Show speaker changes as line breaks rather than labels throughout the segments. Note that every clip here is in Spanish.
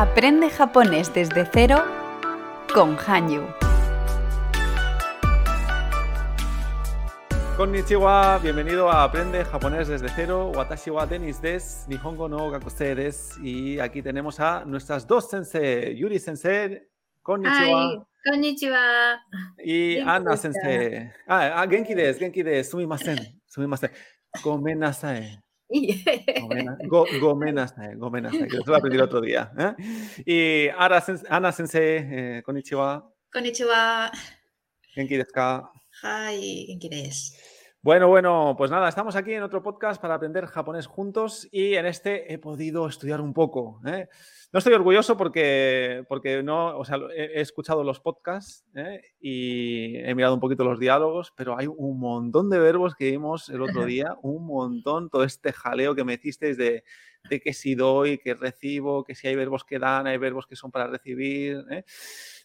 Aprende japonés desde cero con Hanyu.
Konnichiwa, bienvenido a Aprende japonés desde cero. Watashi wa Denis des, Nihongo no Gakuse des. Y aquí tenemos a nuestras dos sensei, Yuri sensei, konnichiwa.
Konnichiwa.
Y
ka?
sensei. Ah, ah, genki des, genki des, sumimasen, sumimasen. Gomenasai. Gomena- go- Gomenasai, gomenasai, que eso lo aprendí el otro día. ¿eh? Y sens- Ana sensei, eh, konnichiwa,
Konnichiwa.
genki desu ka?
Hi, genki desu.
Bueno, bueno, pues nada, estamos aquí en otro podcast para aprender japonés juntos y en este he podido estudiar un poco. ¿eh? No estoy orgulloso porque, porque no, o sea, he escuchado los podcasts ¿eh? y he mirado un poquito los diálogos, pero hay un montón de verbos que vimos el otro día, un montón, todo este jaleo que me hicisteis de, de que si doy, que recibo, que si hay verbos que dan, hay verbos que son para recibir. ¿eh?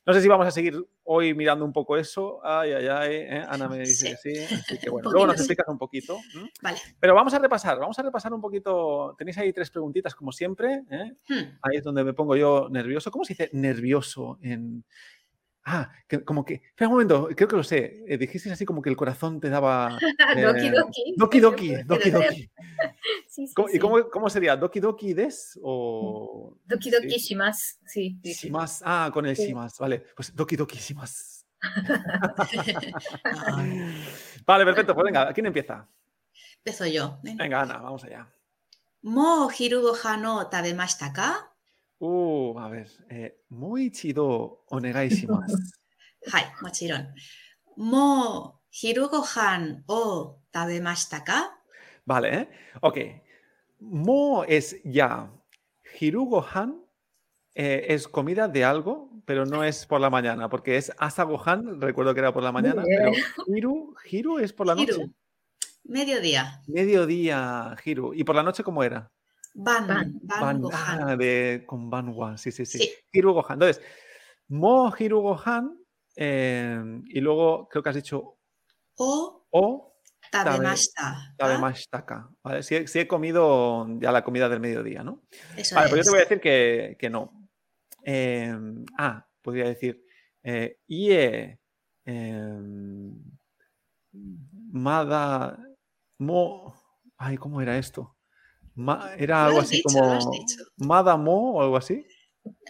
No sé si vamos a seguir hoy mirando un poco eso. Ay, ay, ay. ¿eh? Ana me dice que sí. Así que bueno, luego nos
sí.
explicas un poquito.
Vale.
Pero vamos a repasar, vamos a repasar un poquito. Tenéis ahí tres preguntitas, como siempre. ¿eh?
Hmm.
Ahí es donde me pongo yo nervioso. ¿Cómo se dice nervioso en. Ah, que, como que. Espera un momento, creo que lo sé. Eh, dijiste así como que el corazón te daba.
Doki
eh,
doki.
Doki doki, doki
ser.
doki.
Sí, sí,
¿Cómo- ¿Y cómo, cómo sería? ¿Doki doki des? O.
Doki doki
sí.
shimasu. Sí.
Shimas. Ah, con el
Sí.
shimas. Vale, pues doki doki shimas. Vale, perfecto. Pues venga, ¿quién empieza?
Empiezo yo. Venga.
Venga, Ana, vamos allá.
Mo hiru gohan o tabemashita ka?
Uh, a ver. Eh, muy chido, onegai shimasu.
Hai, mochiron. Mo hiru gohan o tabemashita ka?
Vale, ¿eh? Ok. Mo es ya. Hiru gohan eh, es comida de algo, pero no es por la mañana, porque es asa gohan, recuerdo que era por la mañana, pero hiru, hiru es por la noche.
Mediodía.
Mediodía, hiru. ¿Y por la noche cómo era?
Ban.
Ban.
Ban,
Ban-
gohan.
ah, de, con banwa, sí, sí, sí.
Sí.
Hiru gohan. Entonces, mo hiru gohan, eh, y luego creo que has dicho
O
o
tabemashita. ka?
tabemashitaka. ¿vale? Si, he- si he comido ya la comida del mediodía, ¿no?
Eso
Vale, pues yo
es.
te voy a decir que, que no. Eh, ah, podría decir eh, ie em, mada mo. Ay, ¿cómo era esto? Ma- era algo así
dicho,
como. Mada mo o algo así.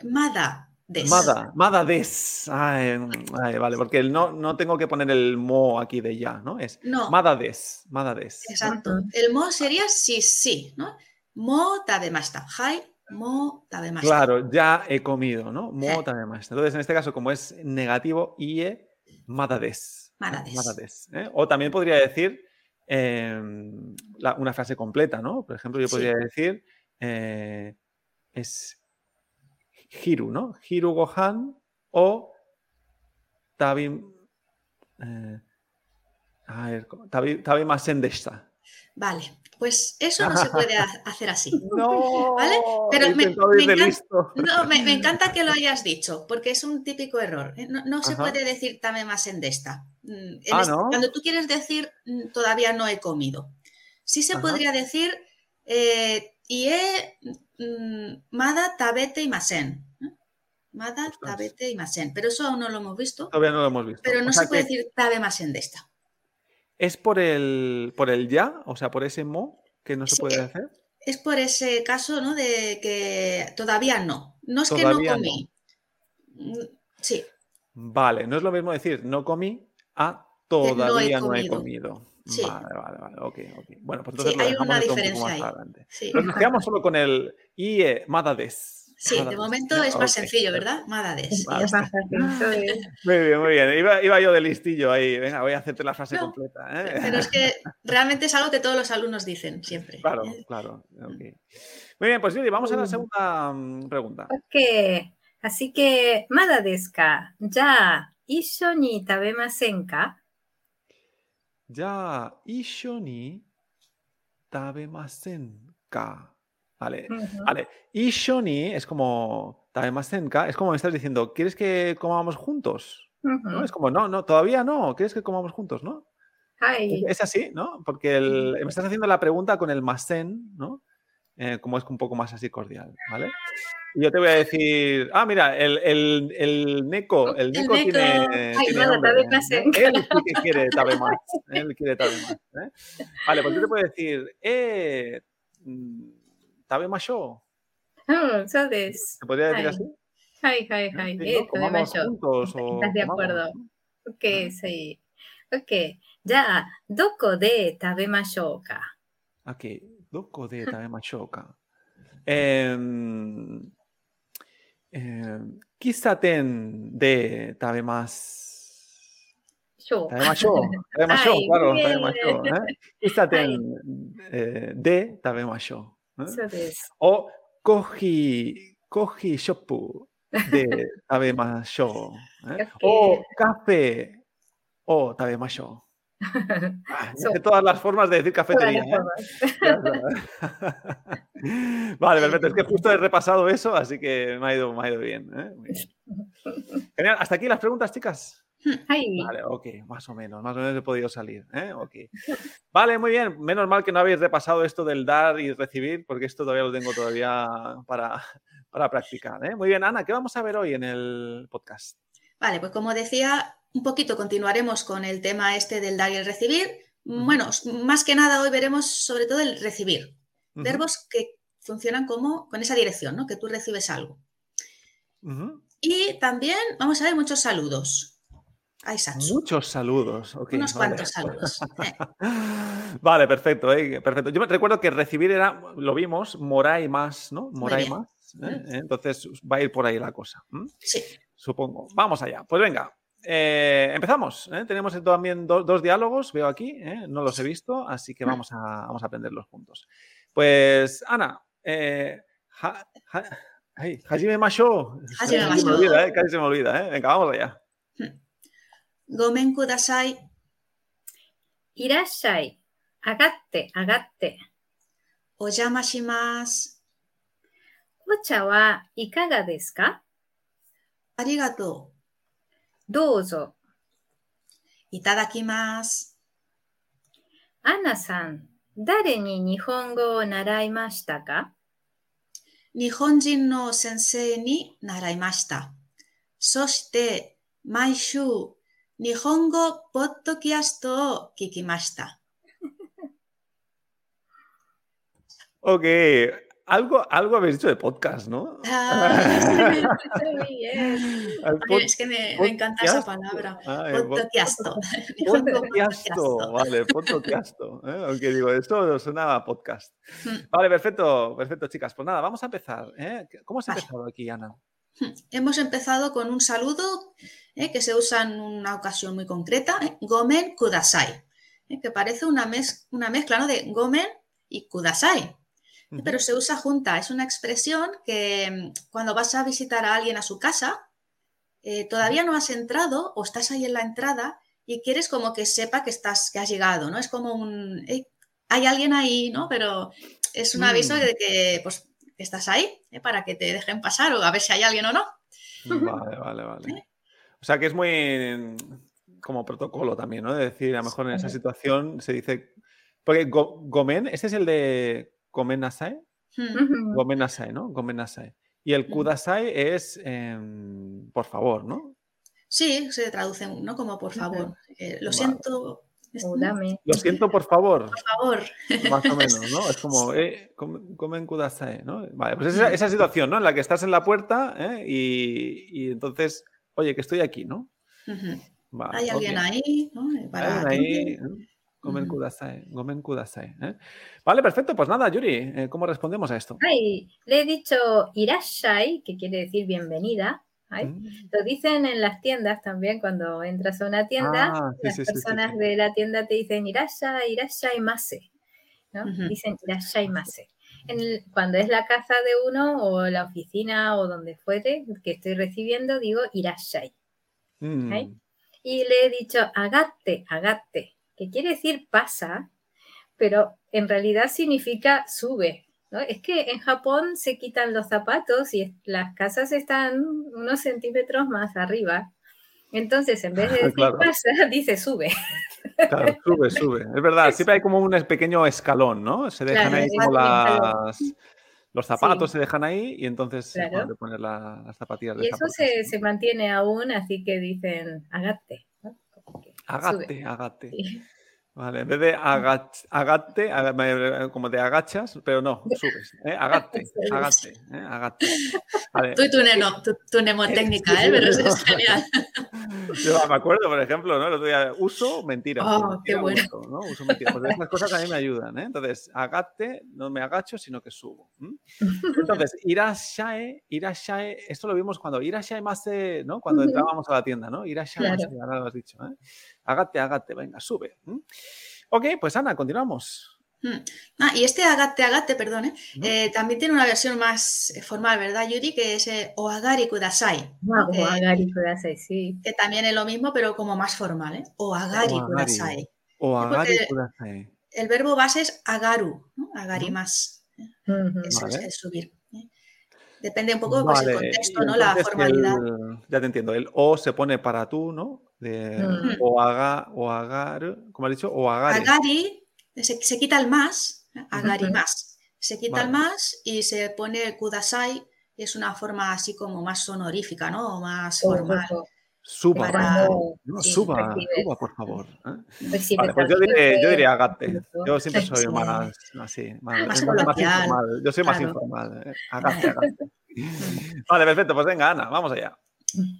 Mada. Des.
Mada, Mada des. Ay, ay, vale, porque no, no tengo que poner el mo aquí de ya, ¿no? Es
No.
Mada des. Mada des.
Exacto. El mo sería sí, sí, ¿no? Mo tabemashita. Hai, mo tabemashita.
Claro, ya he comido, ¿no?
Sí.
Mo más. Entonces, en este caso, como es negativo, ie madades. ¿no?
Madades.
Madades, ¿eh? O también podría decir em, la- una frase completa, ¿no? Por ejemplo, yo
Sí.
podría decir eh, es hiru, ¿no? Hiru gohan o tabi. eh, a ver, ¿cómo? tabi, tabimasen deshita.
Vale, pues eso no se puede ha- hacer así.
No,
¿Vale? Pero
he
me- encanta-. No, me, me encanta que lo hayas dicho, porque es un típico error. ¿eh? No, no se puede decir tame más en. Mm, en
Ah,
este-
¿no?
Cuando tú quieres decir mm, todavía no he comido. Sí se
Ajá.
podría decir eh, ie mm, mada tabete y masen. Mada tabete y masen. Pero eso aún no lo hemos visto.
Todavía no lo hemos visto.
Pero no se puede decir tabe más en desta.
¿Es por el, por el ya? O sea, por ese mo que no se
Sí,
puede hacer.
Es por ese caso, ¿no? De que todavía no. No es
Todavía
que
no.
comí. Mm, Sí,
Vale, no es lo mismo decir no comí a
no he
todavía no he
comido. Sí.
Vale, vale, vale. Ok, ok. Bueno, pues
Sí,
entonces lo
hay una
esto un poco
diferencia
más
ahí.
adelante.
sí.
Pero nos quedamos solo con el IE Madades.
Sí, de
Madades,
momento es más sencillo. ¿verdad? Madades.
Muy bien, muy bien. Iba, iba yo de listillo ahí. Venga, voy a hacerte la frase
No,
completa. ¿eh?
Pero es que realmente es algo que todos los alumnos dicen siempre.
Claro,
¿eh?
claro. Muy bien, pues Yuri, vamos a la segunda mm, pregunta.
Ok. Así que, ¿mada desu ka? Ya, ¿isho ni tabemasen ka?
Ya, isho ni tabemasen ka. Vale,
Ujú.
vale. Isho ni es como tabemasen ka, es como me estás diciendo, ¿quieres que comamos juntos? ¿No? Es como, no, no, todavía no, ¿quieres que comamos juntos? ¿No?
Ay.
Es así, ¿no? Porque el- me estás haciendo la pregunta con el masen, ¿no? eh, como es un poco más así cordial, ¿vale? yo te voy a decir, ah, mira, el, el, el Neko, el Neko, tiene.
Ay, nada, tabe
¿eh? Él sí quiere tabe más. Él quiere tabe más. ¿eh? Vale, pues yo te puedo decir, eh, mm, tabe más.
Oh, ah, so this.
¿Te podría decir así?
Hi, hi, hi. ¿No? Eh, tabe
más
¿Estás
de
acuerdo? Ok, ¿Eh? sí.
Ok.
Ya, ¿doko de
tabe más?
Ok, ¿doko
de
tabe?
Eh,
OK。じゃあ、どこで食べましょうか
Aquí, ¿dónde de tabe machoka? Em, em, Kisaten de tabe más.
しょう。
Tabemacho, tabemacho,
Ay,
claro,
bien.
tabemacho. ¿eh? Kisaten eh, de tabemacho. ¿eh?
そうです。
O coji, coji shopu de tabemacho. ¿eh? O café o tabemacho. Ah, ya sé todas las formas de decir cafetería. ¿eh? vale, perfecto. Es que justo he repasado eso, así que me ha ido, me ha ido bien. ¿eh? Bien. Genial. Hasta aquí las preguntas, chicas.
はい。
Vale, ok, más o menos, más o menos he podido salir. ¿eh? Ok. Vale, muy bien. Menos mal que no habéis repasado esto del dar y recibir, porque esto todavía lo tengo todavía para, para practicar. ¿eh? Muy bien, Ana, ¿qué vamos a ver hoy en el podcast?
Vale, pues como decía, un poquito continuaremos con el tema este del dar y el recibir. Bueno, más que nada hoy veremos sobre todo el recibir. Verbos que funcionan como con esa dirección, ¿no? Que tú recibes algo. Y también vamos a ver muchos saludos. Ay.
Muchos saludos. ok,
Unos
vale.
cuantos saludos. eh.
Vale, perfecto, eh, perfecto. Yo me recuerdo que recibir era, lo vimos, moray más, ¿no? Moray más. ¿eh? Entonces va a ir por ahí la cosa.
Sí.
Supongo. Vamos allá. Pues venga, eh, empezamos. ¿eh? Tenemos también dos diálogos, veo aquí, ¿eh? no los he visto, así que mm. vamos a, vamos a aprenderlos juntos. Pues, Ana, Hajime Masho.
Hajime
Masho. Se me olvida, casi se me olvida. Venga, vamos allá. Hmm.
Gomen kudasai.
Irashai. Agatte, agatte. Oyama shimasu. Wa ikaga desu? ありがと
う。
どうぞ。い
た
だきま
す。
アナさん、誰に日本語を習いましたか？
日本人の先生に習いました。そして、毎週、日本語ポッドキャストを聞きました。
OK。Algo, algo habéis dicho de podcast, ¿no?
Ah, Ay, es que me, me encanta esa palabra. Nihongo
Podcasto, vale, podcasto. ¿eh? Aunque digo, esto suena a podcast.
Mm.
Vale, perfecto, perfecto, chicas. Pues nada, vamos a empezar. ¿eh? ¿Cómo has
Vale.
empezado aquí, Ana?
Hemos empezado con un saludo eh, que se usa en una ocasión muy concreta, eh, Gomen Kudasai, eh, que parece una, mez- una mezcla ¿no? de Gomen y Kudasai, Pero se usa junta. Es una expresión que mm, cuando vas a visitar a alguien a su casa, eh, todavía no has entrado o estás ahí en la entrada y quieres como que sepa que, estás, que has llegado, ¿no? Es como un... "Ey, hay alguien ahí, ¿no? Pero es un aviso
Mm.
de que pues, estás ahí eh, para que te dejen pasar o a ver si hay alguien o no.
Vale, vale, vale. O sea que es muy mm, como protocolo también, ¿no? De decir, a lo mejor en esa situación se dice. Porque go- Gomen, este es el de Gomen Nasai.
Hmm.
Ujú.
Gomen Nasai, ¿no? Gomen Nasai. Y el
Mm.
Kudasai es em, por favor, ¿no?
Sí, se traduce ¿no? como por favor. Eh, lo
Vale.
siento,
dame.
Lo siento, por favor.
por favor.
Más o menos, ¿no? Es como, eh, come- comen kudasai, ¿no? Vale, pues esa, esa situación, ¿no? En la que estás en la puerta ¿eh? y, y entonces, oye, que estoy aquí, ¿no? Vale,
Hay alguien ahí, ¿no? Para
Alguien ahí.
Ujú.
kudasai, comen kudasai. ¿eh? Vale, perfecto. Pues nada, Yuri, eh, ¿cómo respondemos a esto?
Ay, le he dicho irashai, que quiere decir bienvenida. Ay,
Mm.
Lo dicen en las tiendas también, cuando entras a una tienda,
Ah, sí,
las
sí,
personas
sí.
de la tienda te dicen irashai, irashai mase. ¿no?
Ujú.
Dicen irashai mase. En el- cuando es la casa de uno o la oficina o donde fuere que estoy recibiendo, digo irashai.
Mm.
Y le he dicho agatte, agatte, que quiere decir pasa, pero en realidad significa sube. ¿no? Es que en Japón se quitan los zapatos y las casas están unos centímetros más arriba. Entonces, en vez de decir
Claro.
pasa, dice sube.
Claro, sube, sube. Es verdad, siempre hay como un pequeño escalón, ¿no? Se dejan
Claro,
ahí como las... Los zapatos
Sí.
se dejan ahí y entonces es
Claro.
pones la- las zapatillas de
Y eso se, se mantiene aún, así que dicen agate. Que sube.
Agate, agate.
Sí.
Vale, en vez de agach- agate, aga- me- como te agachas, pero no, subes. ¿eh? Agate, agate, ¿eh? agate. Vale.
Tú y tu, neno, tu, tu mnemotécnica, ¿eh? Pero eso es genial.
Yo me acuerdo, por ejemplo, ¿no? El otro día, uso mentira.
Oh, qué bueno.
Uso, ¿no? Uso mentira. Pues estas cosas a mí me ayudan, ¿eh? Entonces, agate, no me agacho, sino que subo. ¿m? Entonces, irashae, irashae, esto lo vimos cuando irashae más, ¿no? Cuando entrábamos a la tienda, ¿no? Irashae más,
Claro.
ahora lo has dicho, ¿eh? Agate, agate, venga, sube. Ok, pues Ana, continuamos.
Mm. Ah, y este agate, agate, perdón, ¿eh?
¿no?
Eh, también tiene una versión más eh, formal, ¿verdad, Yuri? Que es eh, oagari kudasai. ¿no?
Ah, agari kudasai, sí.
que también es lo mismo, pero como más formal, ¿eh? Oagari
Oagari.
kudasai.
O agari
porque-
kudasai.
El verbo base es agaru, ¿no? Agari más.
Ujú.
Eso
Vale.
es el subir. Depende un poco pues, el contexto, ¿no? La formalidad.
el- ya te entiendo. El o se pone para tú, ¿no? De,
Mm.
O haga, o agar, como has dicho, o agare.
Agari se, se quita el más, agari más. Se quita el más y se pone el kudasai, es una forma así como más sonorífica, ¿no? O más
Ojo,
formal.
ojo.
Suba,
Para-
no,
sí,
suba, suba, por favor. ¿eh?
Pues sí,
Vale,
te
pues yo diré, yo diré agate. Yo siempre soy más así, más,
Más
más
coloquial,
informal. Yo soy más informal. ¿eh? Agate, agate. Vale, perfecto. Pues venga, Ana, vamos allá.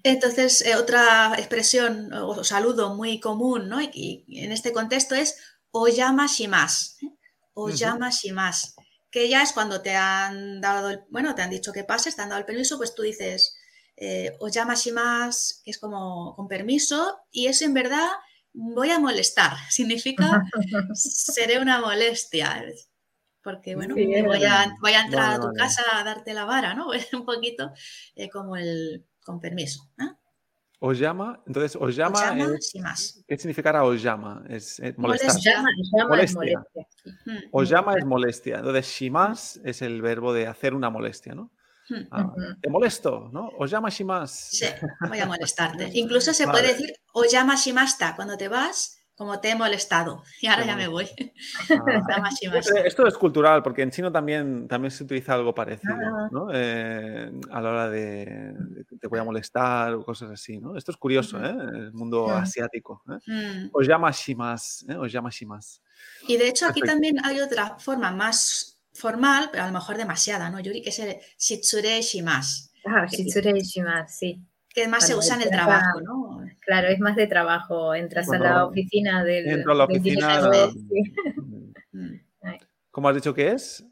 Entonces, eh, otra expresión o saludo muy común, ¿no? Y, y en este contexto es oyama shimas. Oyama shimas. Que ya es cuando te han dado, el- bueno, te han dicho que pases, te han dado el permiso, pues tú dices eh, oyama shimas, que es como con permiso, y eso en verdad voy a molestar. Significa seré una molestia. Porque, bueno,
Sí, es
voy, a,
verdad.
voy a entrar
Vale,
a tu
vale.
casa a darte la vara, ¿no? Un poquito eh, como el con permiso. ¿eh?
Os llama, entonces, os llama,
Oyama
es-
shimasu.
¿qué significará os llama? Es, es molestar.
Molestia.
Es
Molestia. llama es molestia. Entonces, shimas es el verbo de hacer una molestia, ¿no?
Mm.
Ah. Te molesto, ¿no? Os llama shimas.
Sí, voy a molestarte. Incluso se
Vale.
puede decir oyama shimasta cuando te vas, como te he molestado. Y ahora ya me voy.
Ah. Esto es cultural, porque en chino también, también se utiliza algo parecido,
Ah.
¿no? Eh, a la hora de, te voy a molestar o cosas así, ¿no? Esto es curioso. ¿eh? El mundo
Mm.
asiático. ¿eh?
Mm.
Os llama shimas, ¿eh? Os llama shimas.
Y de hecho aquí
Perfecto.
también hay otra forma más formal, pero a lo mejor demasiada, ¿no, Yuri? Que es el shitsure shimas,
Ah, shitsure shimasu, sí.
que más se usa en el trabajo, ¿no?
Claro, es más de trabajo. Entras a la oficina del.
entro a la oficina,
sí.
Mm.
¿Cómo has dicho que es?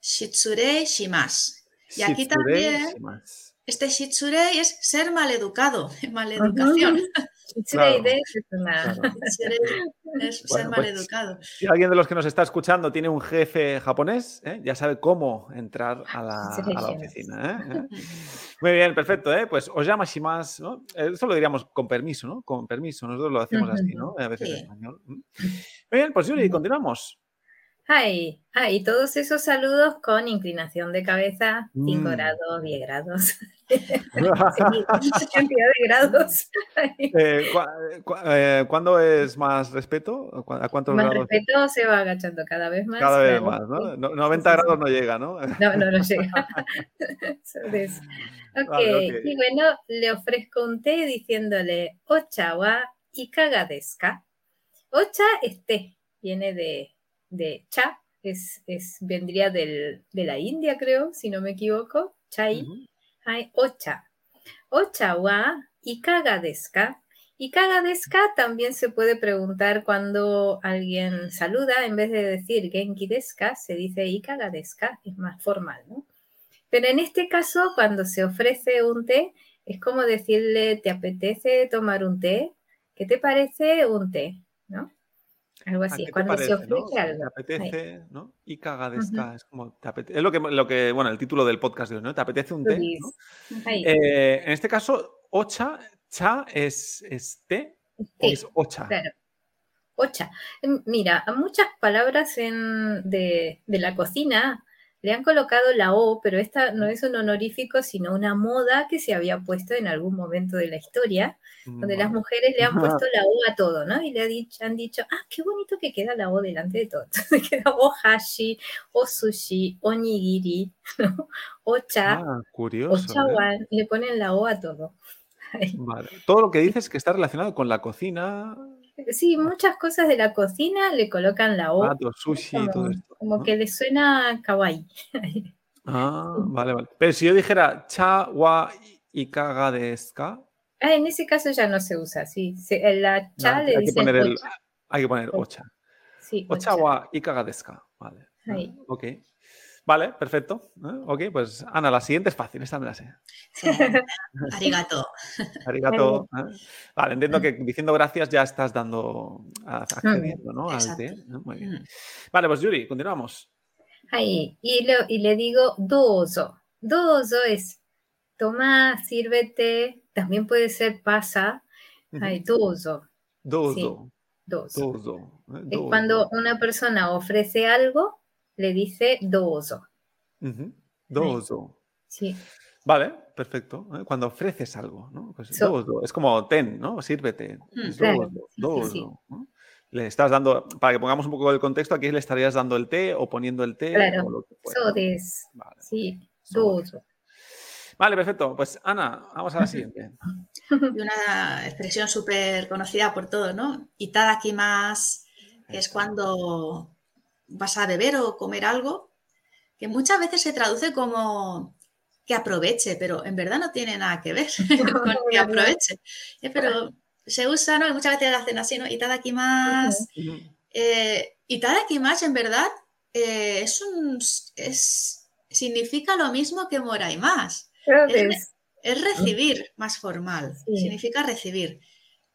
Shitsure shimas. Y aquí también-
shimas.
Este shitsure es ser maleducado, maleducación.
Claro.
de es una.
Claro.
Shitsure es ser
pues,
maleducado.
Si alguien de los que nos está escuchando tiene un jefe japonés, ¿eh? ya sabe cómo entrar a la, a oficina. ¿eh? Muy bien, perfecto. ¿eh? Pues os llama shimas, ¿no? Eh, Esto lo diríamos con permiso, ¿no? Con permiso. Nosotros lo hacemos así, ¿no? A veces en español. Muy bien, pues Yuri, continuamos.
Ay, ay, todos esos saludos con inclinación de cabeza, 5
Mm.
grados, 10 grados. Sí, cantidad de grados.
Eh, eh, ¿Cuándo es más respeto? ¿A cu- ¿A cuántos
Más
grados?
respeto se va agachando cada vez más.
Cada vez más, ¿no? No- 90
Sí, sí,
grados no llega, ¿no?
No, no, no llega. Ok,
Vale, ok.
y bueno, le ofrezco un té diciéndole Ocha wa ikaga desu ka? Ocha es té, viene de, de cha, es, es, vendría del, de la India, creo, si no me equivoco. Chai,
Ujú.
hay ocha. Ocha wa ikaga desu ka? Ikaga desu ka también se puede preguntar cuando alguien saluda, en vez de decir genki desu ka, se dice ikaga desu ka, es más formal, ¿no? Pero en este caso, cuando se ofrece un té, es como decirle, ¿te apetece tomar un té? ¿Qué te parece un té? ¿No? Algo
¿A
así, cuando se
no?
ofrece algo.
Te apetece, ¿no? Y caga de ska, Es como, te apete- Es lo que, lo que, bueno, el título del podcast de hoy, ¿no? ¿Te apetece un té? ¿no? Eh, en este caso, ocha, cha es, es té o es ocha.
Claro. Ocha. Mm, Mira, muchas palabras en- de, de la cocina le han colocado la O, pero esta no es un honorífico, sino una moda que se había puesto en algún momento de la historia, donde las mujeres le han puesto la O a todo, ¿no? Y le han dicho, ah, qué bonito que queda la O delante de todo. Entonces queda o hashi, o sushi, o nigiri, ¿no? O cha,
Ah,
o
curioso. ¿eh?
chawan, le ponen la O a todo.
Vale. Todo lo que dices que está relacionado con la cocina,
Sí, muchas cosas de la cocina le colocan la O,
sushi y todo
como,
esto.
como
¿no?
que le suena kawaii.
Ah, vale, vale. Pero si yo dijera cha wa ikaga desu ka,
Ah, en ese caso ya no se usa, sí. Se- en la cha
hay
le
que
dicen
poner el,
ocha.
hay que poner
Ocha. Sí,
Ocha
ocha.
wa ikaga desu ka. Vale. Ah,
Ahí.
Ok. Vale, perfecto. ¿eh? Ok, pues Ana, la siguiente es fácil, esta me la sé.
Sí. Arigato.
Arigato. ¿eh? Vale, entiendo que diciendo gracias ya estás dando, a- accediendo, ¿no? Al
Exacto.
té. ¿no? Muy bien.
Mm.
Vale, pues Yuri, continuamos.
Ahí. Y, le- y le digo dozo. Dozo es toma, sírvete. También puede ser pasa. Ahí, dozo.
Dozo.
Dozo.
Dozo. ¿eh?
Es
Dozo.
cuando una persona ofrece algo, le dice dozo.
Ujú. Dozo.
Sí.
Vale, perfecto. ¿eh? Cuando ofreces algo, ¿no? Pues
So-.
Es como ten, ¿no? Sírvete.
Mm,
claro. Sí, sí.
¿no? Le estás dando, para que pongamos un poco el contexto, aquí le estarías dando el té o poniendo el té
Claro.
o lo que. Vale.
Sí.
So
Dozo.
Vale, perfecto. Pues Ana, vamos a la siguiente.
Y una expresión súper conocida por todos, ¿no? Itadakimasu, que es cuando vas a beber o comer algo, que muchas veces se traduce como que aproveche, pero en verdad no tiene nada que ver con que aproveche. Eh, Pero se usa, ¿no? Y muchas veces hacen así, ¿no? Itadakimasu.
Ujú.
Eh, Itadakimasu, en verdad, eh, es un, es, significa lo mismo que moraimasu.
So
Es- recibir más formal,
Sí.
significa recibir.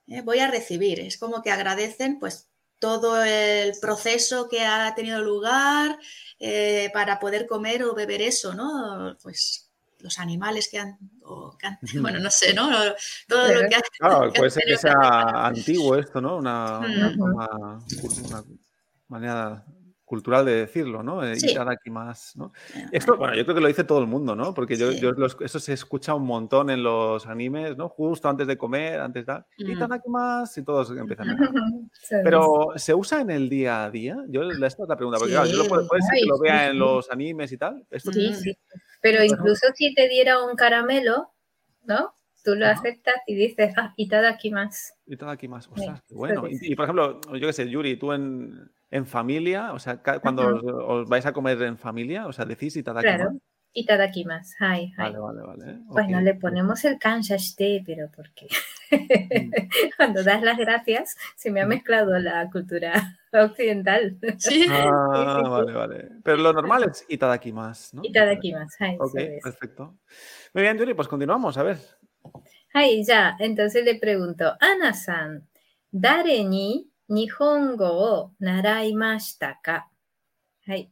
Eh, voy a recibir, es como que agradecen pues todo el proceso que ha tenido lugar eh, para poder comer o beber eso, ¿no? Pues los animales que han, o que han- bueno, no sé, ¿no? Todo lo que ha,
Claro,
que
puede
han
ser que sea antiguo esto, ¿no? Una, una
Ujú.
forma, una manera cultural de decirlo, ¿no? Eh,
Sí.
Itadakimasu, ¿no? Esto, bueno, yo creo que lo dice todo el mundo, ¿no? Porque yo,
Sí.
yo los- eso se escucha un montón en los animes, ¿no? Justo antes de comer, antes de...
Mm.
Itadakimasu y todos empiezan a...
Des.
Pero, ¿se usa en el día a día? Yo, esta es la pregunta, porque claro, yo lo puedo, puede ser que
Sí,
lo vea
sí,
en
sí.
los animes y tal. Esto
Sí, sí. Pero incluso si te diera un caramelo, ¿no? Tú lo aceptas y dices, ah, itadakimasu.
Itadakimasu,
Sí,
ostras, qué bueno.
sí,
Y, y, por ejemplo, yo qué sé, Yuri, tú en, en familia, o sea, cuando os, os vais a comer en familia, o sea, decís Itadakimasu.
Claro. Itadakimasu. Hai, hai.
Vale, vale, vale. ¿eh?
Bueno,
ok.
le ponemos el kanshashite, pero ¿por qué?
Mm.
Cuando das las gracias, se me ha mezclado la cultura occidental.
Sí.
Ah, vale, vale. Pero lo normal es Itadakimasu, ¿no?
Itadakimasu. Hai,
Ok, perfecto. Muy bien, Yuri, pues continuamos, a ver.
Hai, ya. Entonces le pregunto, Ana-san, ¿dare ni nihongo o naraimashita ka? Hai.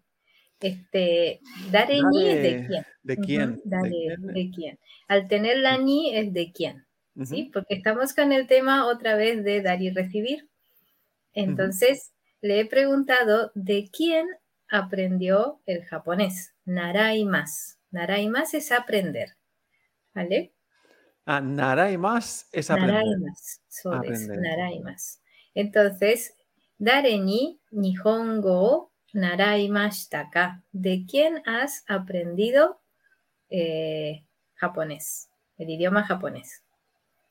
Este, dare ni es de quién.
¿De quién?
dare,
¿De quién?
de quién. Al tener la ni es de quién.
Ujú.
¿sí? Porque estamos con el tema otra vez de dar y recibir. Entonces, le he preguntado de quién aprendió el japonés. Naraimas. Naraimas es aprender. ¿Vale?
Ah, naraimas es aprender.
Naraimas. So
Aprender.
naraimas. Entonces, dare ni nihongo naraimashita ka. ¿De quién has aprendido eh, japonés? El idioma japonés.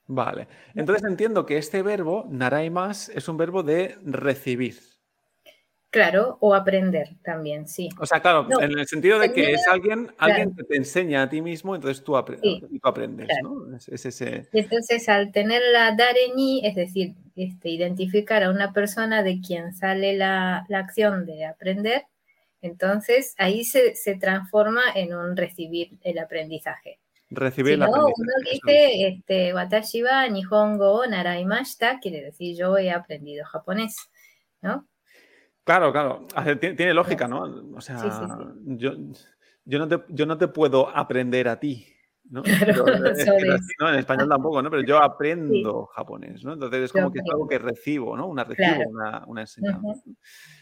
Vale. Entonces entiendo que este verbo, naraimas, es un verbo de recibir.
Claro, o aprender también, sí.
O sea, claro,
No,
en el sentido de que es alguien, alguien que te enseña a ti mismo, entonces tú, apre-
Sí,
tú aprendes,
claro.
¿no? Es, es ese...
Entonces al tener la dare ni, es decir, este, identificar a una persona de quien sale la, la acción de aprender, entonces ahí se, se transforma en un recibir el aprendizaje.
Recibir
Si
el
no,
aprendizaje.
uno
eso es.
dice, este, watashi wa nihongo naraimashita, quiere decir yo he aprendido japonés, ¿no?
Claro, claro. Tiene, tiene lógica, ¿no? O sea,
Sí, sí,
Yo, yo, no te, yo no te puedo aprender a ti, ¿no?
Claro,
Yo, es que
sabes.
es así, ¿no? En español tampoco, ¿no? Pero yo aprendo japonés, ¿no? Entonces es como que es algo que recibo, ¿no? Una recibo,
Claro.
una, una enseñanza.
Ujú.
¿no?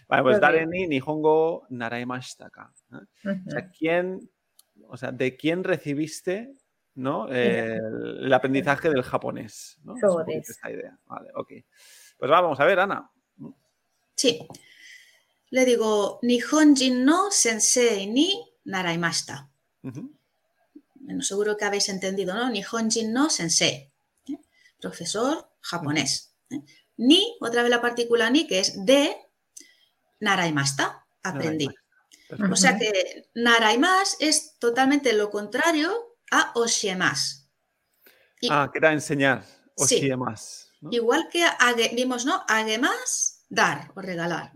Vale, pues dare ni nihongo. ¿no? O sea,
Ujú.
¿quién, o sea, ¿de quién recibiste ¿no? el, el aprendizaje del japonés? ¿no? Es esta idea. Vale, ok. Pues va, vamos a ver, Ana.
Sí. Le digo, Nihonjin no sensei ni naraimashita. Bueno, seguro que habéis entendido, ¿no? Nihonjin no sensei. ¿eh? Profesor japonés. ¿eh? Ni, otra vez la partícula ni, que es de naraimashita. Aprendí. O sea que naraimas es totalmente lo contrario a oshiemasu. Y
Ah, que era enseñar. O
Sí.
sí. más. ¿no?
igual que age- vimos, ¿no? Agemas, dar o regalar.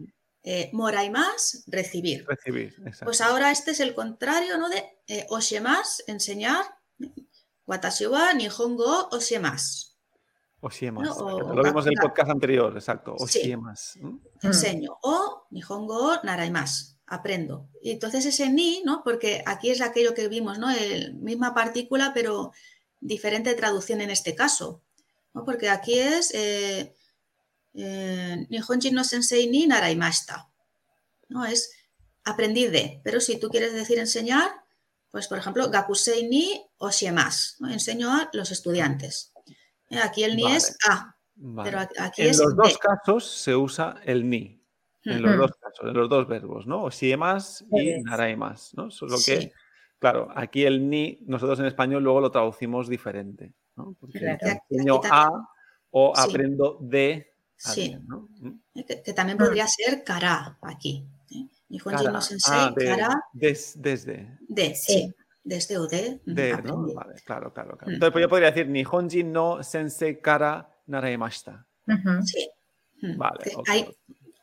Eh, moraimas, recibir.
Recibir. Exacto.
Pues ahora este es el contrario, ¿no? De eh, enseñar. Watashi wa nihongo o oshiemasu.
O sí más.
No, o-
Lo vimos en el podcast anterior, exacto. O
Sí.
sí más. ¿no?
enseño. O nihongo naraimas, aprendo. Y entonces ese ni, ¿no? Porque aquí es aquello que vimos, ¿no? El, misma partícula, pero diferente traducción en este caso. ¿no? Porque aquí es eh, eh, Nihonjin no sensei ni naraimashita. ¿no? Es aprendí de. Pero si tú quieres decir enseñar, pues por ejemplo, gakusei ni oshiemasu. ¿no? Enseño a los estudiantes. Eh, Aquí el ni
Vale.
es a,
Vale.
pero aquí-
en
es
los dos casos se usa el ni. En los dos casos, en los dos verbos, ¿no? O sí más y
Eso es.
naraimas, ¿no?
Sí.
que, claro, aquí el ni, nosotros en español luego lo traducimos diferente, enseño a o
Sí.
aprendo de
Sí.
¿Mm?
Que, que también podría ser kara aquí. ¿eh? Nihonjin
Cara.
no sensei,
Ah, de-
kara
des- desde.
de,
Sí.
sí, desde o de, mm,
De. Vale, claro, claro, claro.
Mm.
Entonces, pues yo podría decir Nihonjin no sensei kara naraimashita.
Ujú.
Sí.
Vale,
Que
ok,
ahí
ok.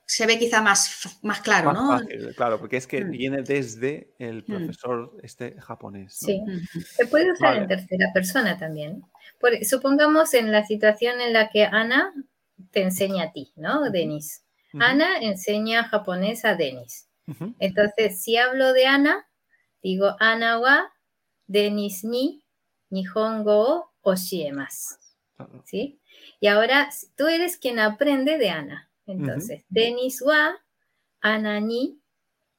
se ve quizá más, más claro,
Más
¿no?
fácil, claro, porque es que
Mm.
viene desde el profesor este japonés. ¿no?
Sí. Se puede usar
Vale.
en tercera persona también. Por- supongamos en la situación en la que Ana te enseña a ti, ¿no? Denis. Ana enseña japonés a Denis. Entonces, si hablo de Ana, digo Ana wa Denis ni Nihongo o.
Claro.
¿Sí? Y ahora tú eres quien aprende de Ana. Entonces, Denis wa Ana ni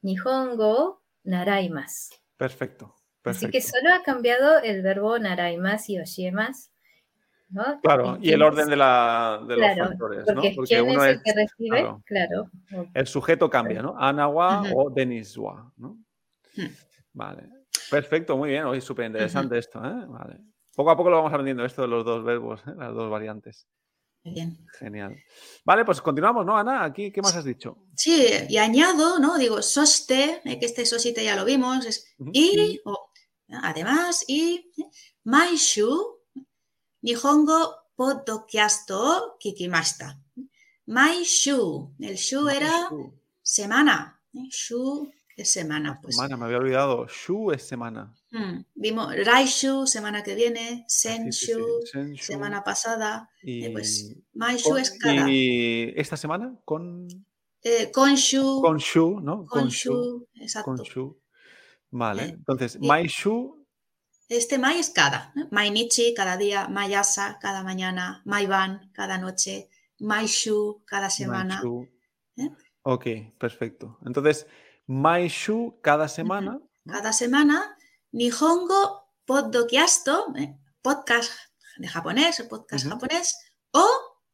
Nihongo o naraimasu.
Perfecto.
Así
perfecto.
que solo ha cambiado el verbo naraimasu y oshiemasu. ¿No?
Claro, y el orden de, la, de los factores,
porque,
¿no? Porque uno
es el que recibe,
claro.
claro.
el sujeto cambia, ¿no? Anawa o Deniswa, ¿no?
Hmm.
Vale. Perfecto, muy bien. Hoy súper interesante esto, ¿eh? Vale. Poco a poco lo vamos aprendiendo esto de los dos verbos, ¿eh? las dos variantes.
Bien.
Genial. Vale, pues continuamos, ¿no, Ana? Aquí, ¿qué más has dicho?
Sí, y añado, ¿no? Digo, soste, eh, que este sosite ya lo vimos, es y, o, además, y, eh, maishu, nihongo podcast o kikimashita. Maishu, el shu era
Shu.
semana, shu es semana, pues.
Semana, me había olvidado. Shu es semana.
Mm, Vimos Raishu, semana que viene,
Ah, sí, sí, sí.
Senshu,
Senshu.
semana pasada,
Y,
eh, pues Maishu
con-
es cada.
y esta semana con,
Eh, Konshu,
con Shu, ¿no? Con Shu.
Konshu, exacto.
Con Shu. Vale,
Eh,
entonces,
y-
Mai Shu,
Este Mai es cada. ¿no? Mainichi, cada día. Mayasa, cada mañana. Maiban, cada noche. Maishu, cada semana.
Mai Shu.
¿eh?
Ok, perfecto. Entonces, Mai Shu cada semana.
Cada semana. Nihongo Poddokiasto, ¿eh? podcast de japonés, podcast japonés. O,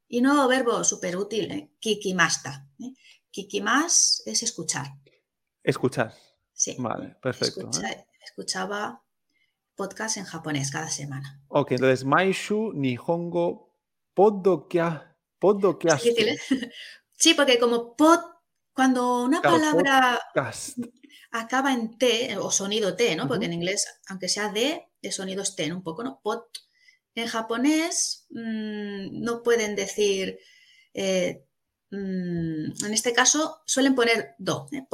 y nuevo verbo súper útil, ¿eh? kikimasta. ¿eh? Kikimas es escuchar.
Escuchar.
Sí.
Vale, perfecto.
Escucha-
¿eh?
Escuchaba podcast en japonés cada semana.
Ok, entonces, Mai Shu Nihongo
difícil, ¿eh? Sí, porque como pod, cuando una
Claro,
palabra
Podcast.
acaba en T o sonido T, ¿no? Porque en inglés, aunque sea D, de sonido es T, ¿no? Un poco, ¿no? Pot. En japonés mm, no pueden decir, eh, mm, en este caso suelen poner do, ¿eh?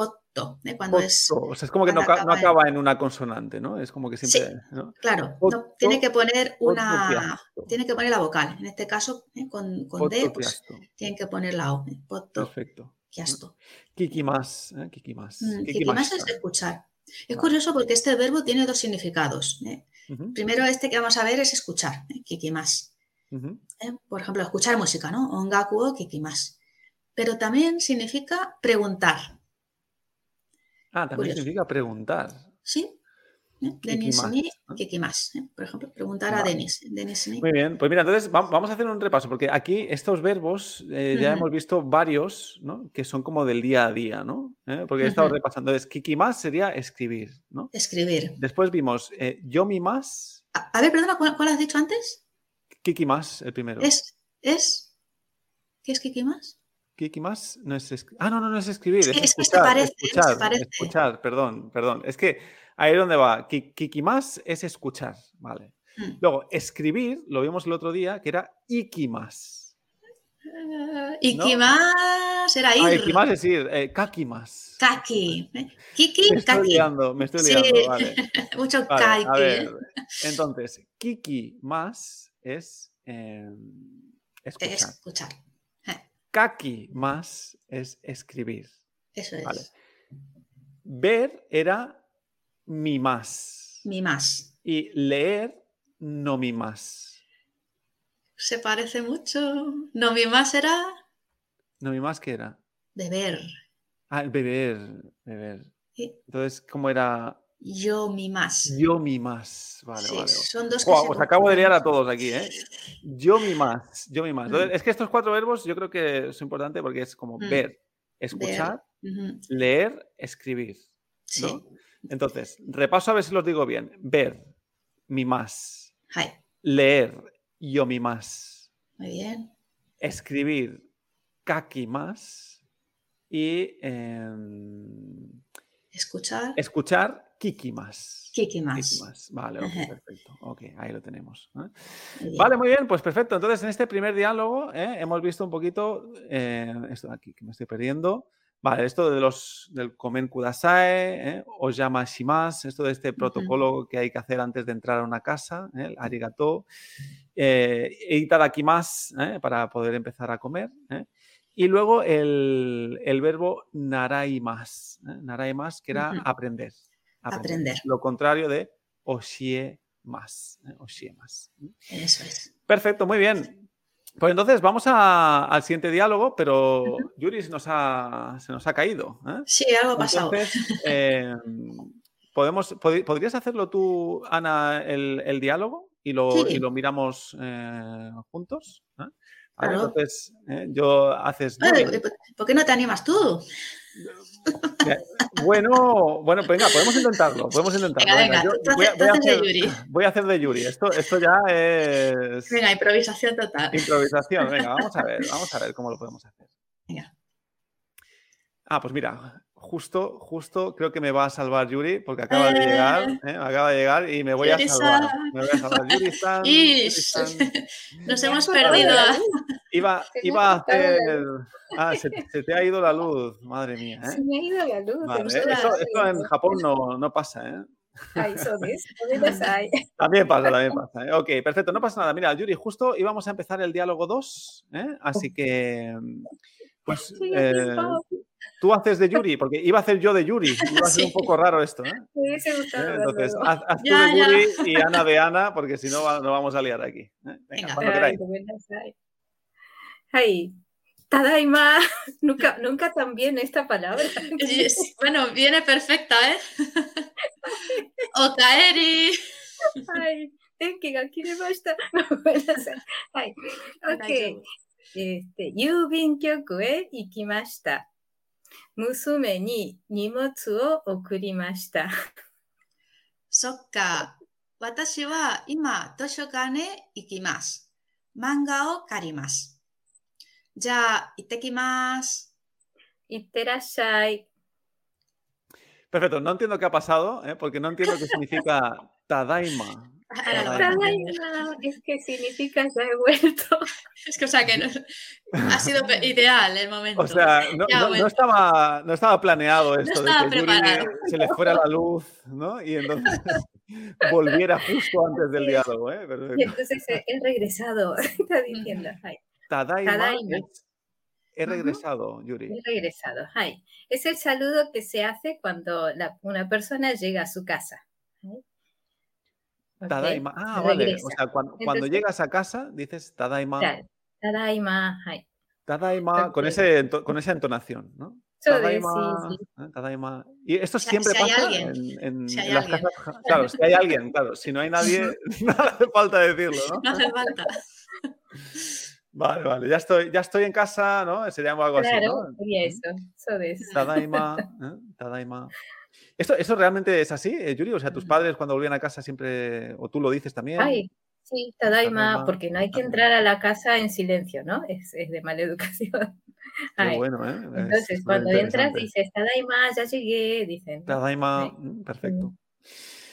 ¿Eh? cuando es.
O sea, es como que no,
acaba en-
una consonante, ¿no? Es como que siempre. ¿no?
claro, no, tiene que poner una, tiene que poner la vocal. En este caso, ¿eh? con, con D, pues tienen que poner la O, potto,
Perfecto.
kiasto.
Kikimas. ¿eh? Kikimas.
Mm,
Kikimashita.
Kikimas es escuchar. Es curioso porque este verbo tiene dos significados. ¿eh? Primero este que vamos a ver es escuchar,
ujú.
¿eh? Por ejemplo, escuchar música, ¿no? Ongaku o kikimas. Pero también significa preguntar,
Ah, también
Curioso.
significa preguntar.
¿sí? ¿Eh? Denis ni
¿no?
kikimas. ¿eh? Por ejemplo, preguntar a. Denis. Denis ni.
Muy bien, pues mira, entonces va- vamos a hacer un repaso, porque aquí estos verbos eh, ya hemos visto varios, ¿no? Que son como del día a día, ¿no? ¿Eh? Porque he estado repasando. Entonces, kikimas sería escribir, ¿no?
Escribir.
Después vimos eh, yomimas,
A, a ver, perdona, ¿cuál, cuál has dicho antes?
kikimas, el primero.
Es, es, ¿qué es kikimas?
Kikimas no es Ah, no, no, no es escribir,
Es
es,
que- se
escuchar,
parece, se
escuchar,
parece.
escuchar, perdón, perdón. Es que ahí es donde va. Ki- Kikimas es escuchar, ¿vale?
Mm.
Luego, escribir, lo vimos el otro día, que era ikimas.
Ah, Ikimas era ir.
Ah, ikimas es ir, eh, kakimas.
Kaki. ¿eh? Kiki,
Me estoy
kaki.
liando, me estoy
Sí.
liando, vale.
Mucho
Vale,
kaki.
a ver,
¿eh?
entonces, kiki más es eh, escuchar.
Escuchar.
Kaki más es escribir.
Eso es.
Vale. Ver era mi más.
Mi más.
Y leer no mi más.
Se parece mucho. No, mi más era
No mi más que era.
beber.
Ah, beber, beber.
Sí.
Entonces, ¿cómo era?
Yo mi más.
Yo mi más. Vale,
Sí,
vale.
son dos que
Guau,
se
os acabo de liar a todos aquí, ¿eh? Yo mi más, yo mi más. Entonces,
Mm.
es que estos cuatro verbos yo creo que es importante porque es como
Mm.
ver, escuchar, leer, escribir.
Sí.
¿no? Entonces, repaso a ver si los digo bien. Ver, mi más.
Hai.
Leer, yo mi más.
Muy bien.
Escribir, kaki más. Y em,
Escuchar.
escuchar, kiki más.
Kiki más.
Kiki más. Vale, ok,
Ajá.
perfecto. Ok, ahí lo tenemos. ¿eh? Vale, muy bien, pues perfecto. Entonces, en este primer diálogo ¿eh? hemos visto un poquito eh, esto de aquí, que me estoy perdiendo. Vale, esto de los del komen kudasai, ¿eh? o llama shimas, esto de este protocolo que hay que hacer antes de entrar a una casa, el arigato, eh, e itadakimasu, para poder empezar a comer. ¿eh? Y luego el, el verbo naraimas, ¿eh? naraimas, que era aprender,
Aprender.
Lo contrario de oshie más, ¿eh? oshie más.
Eso es.
Perfecto, muy bien. Pues entonces vamos a- al siguiente diálogo, pero Yuri se nos ha, se nos ha caído. ¿eh?
Sí, algo ha pasado.
Entonces, eh, podemos, pod- ¿podrías hacerlo tú, Ana, el, el diálogo? Y lo,
Sí.
y lo miramos eh, juntos. ¿Eh?
Claro.
Entonces, eh, yo haces... Nueve.
¿Por qué no te animas tú?
Bueno, bueno, venga, podemos intentarlo. Podemos intentarlo.
Venga, venga,
yo voy, a, voy
de
hacer,
Yuri.
voy a hacer de Yuri. Esto, esto ya es
Venga, improvisación total.
improvisación. Venga, vamos a ver, vamos a ver cómo lo podemos hacer.
Venga.
Ah, pues mira, justo, justo creo que me va a salvar Yuri porque acaba de
Eh.
llegar, ¿eh? acaba de llegar y me voy a salvar.
Yuri-san.
Me voy a salvar. Yuri-san,
Ish.
Yuri-san.
Nos hemos perdido.
Iba, iba a hacer. Ah, se, se te ha ido la luz, madre mía. ¿eh?
Se me ha ido la luz.
Eso, en Japón no, no pasa, ¿eh?
Ay.
También pasa, también pasa. ¿eh? Ok, perfecto, no pasa nada. Mira, Yuri, justo íbamos a empezar el diálogo 2, ¿eh? así que, pues, eh, tú haces de Yuri, porque iba a hacer yo de Yuri. Iba a ser un
Sí.
poco raro esto, ¿eh?
Me hubiese
¿Eh?
gustado
Entonces,
verlo.
haz, haz tú
Ya,
de
ya.
Yuri y Ana de Ana, porque si no, va- nos vamos a liar aquí. ¿eh? Venga,
Venga.
cuando
Ay,
queráis.
ごめんなさい。はい。ただいま。Nunca, nunca tan bien esta palabra.
Y sí, Bueno, viene perfecta, ¿eh? Okaeri.
はい。電気が切れました。ごめんなさい。はい。
大丈
OK
夫。
えーって郵便局へ行きました。 娘に荷物を送りました。
そっか。私は今、図書館へ行きます。漫画を借ります。じゃあ、行ってきます。
いってらっしゃい。
Perfecto, no entiendo qué ha pasado, ¿eh? porque no entiendo qué significa Tadaima.
Es que significa ya he vuelto.
Es que, o sea, que no, ha sido ideal el momento.
O sea, no, no- no estaba, no estaba planeado esto
estaba
de que Yuri se le fuera la luz, ¿no? Y entonces volviera justo antes del diálogo, ¿eh?
Y entonces he, regresado. Está diciendo. Ay,
Tadaima,
Tadaima.
es he regresado, Yuri.
he regresado. Ay. Es el saludo que se hace cuando la- una persona llega a su casa.
Tadaima. Ah, vale. O sea, cuando, llegas a casa dices Tadaima.
Tadaima, hai.
Tadaima, con, ese, con esa entonación, ¿no? Tadaima,
sí, sí.
¿eh? Tadaima. Y esto
Si-
siempre
si
pasa
alguien,
en, en-
si
en las
alguien.
casas. Claro, si hay alguien, claro. Si no hay nadie, no hace falta decirlo, ¿no?
No hace falta.
Vale, vale. Ya estoy, ya estoy en casa, ¿no? Sería algo así,
Claro, eso. Eso de eso.
Tadaima, ¿eh? Tadaima. ¿Esto, ¿Esto realmente es así, eh, Yuri? O sea, tus padres cuando volvían a casa siempre, o tú lo dices también.
Ay, sí, Tadaima,
Tadaima,
porque no hay que entrar a la casa en silencio, ¿no? Es, es de mala educación. Ay,
bueno, ¿eh?
Entonces,
Es
cuando entras, dices, Tadaima, ya llegué, dicen.
Tadaima,
Sí.
mm, perfecto.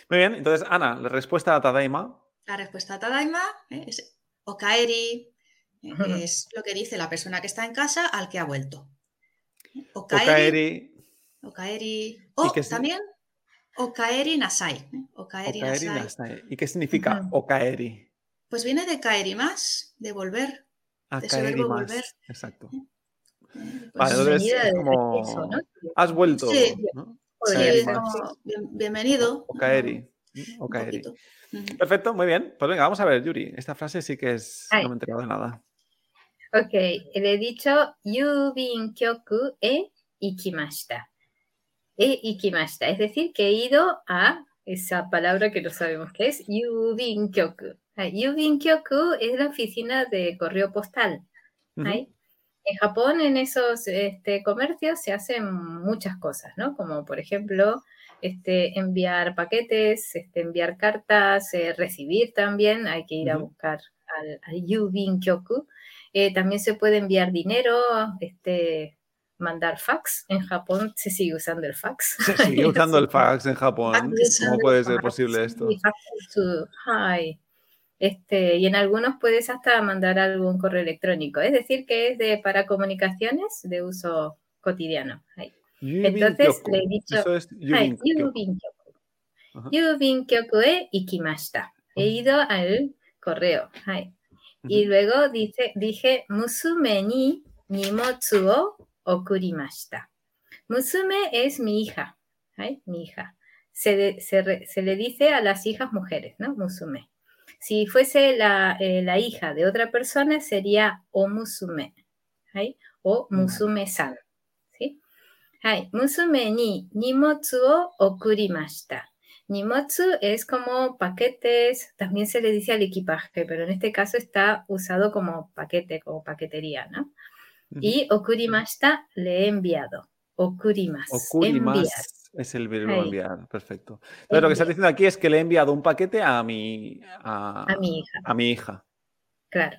Muy bien, entonces, Ana, la respuesta a Tadaima.
La respuesta a Tadaima ¿eh? es Okaeri, ¿eh? Que es lo que dice la persona que está en casa al que ha vuelto. Okaeri,
Okaeri,
Okaeri, o también Okaeri Nasai. ¿eh? Okaeri,
Okaeri
Nasai.
Nasai. ¿Y qué significa
Ujú.
Okaeri?
Pues viene de Kaeri más, de volver. ese
Akaeri
verbo
más.
volver.
Exacto.
¿eh? Pues,
Vale, entonces
Bienvenida
es
de
como-
regreso, ¿no?
Has vuelto,
bienvenido.
Okaeri. Okaeri.
poquito. Ujú.
Perfecto, muy bien. Pues venga, vamos a ver, Yuri. Esta frase sí que es.
Ay.
No me he enterado de nada.
Ok, le he dicho Yubin Kyoku e ikimashita. E ikimashita, es decir, que he ido a esa palabra que no sabemos qué es, Yubin Kyoku. Ah, Yubin Kyoku es la oficina de correo postal. ¿ay? En Japón, en esos este, comercios se hacen muchas cosas, ¿no? Como por ejemplo, este, enviar paquetes, este, enviar cartas, eh, recibir también, hay que ir a buscar al, al Yubin Kyoku. Eh, también se puede enviar dinero, este, mandar fax. En Japón se sigue usando el fax.
Se sigue usando el fax en Japón.
Fax,
¿Cómo puede ser posible esto?
Hi. Este, y en algunos puedes hasta mandar algún correo electrónico. Es decir, que es de, para comunicaciones de uso cotidiano. Hi.
Yubin
Entonces le he dicho,
Eso es
Hi,
Yubin Kyoku.
Yubin Kyoku. E ikimashita. He ido al correo. Hi. Y luego dice, dije, musume ni nimotsu o okurimashita. Musume es mi hija, mi hija. Se, de- se re- se le dice a las hijas mujeres, ¿no? Musume. Si fuese la, eh, la hija de otra persona, sería o musume, o musume-san. ¿sí? Musume ni nimotsu o okurimashita. Nimotsu es como paquetes, también se le dice al equipaje, pero en este caso está usado como paquete, como paquetería, ¿no? Y okurimashita le he enviado.
Okurimas
enviar.
es el verbo
Ahí.
enviar. Perfecto. Entonces, lo que estás diciendo aquí es que le he enviado un paquete a mi, a,
A mi hija,
a mi hija.
claro.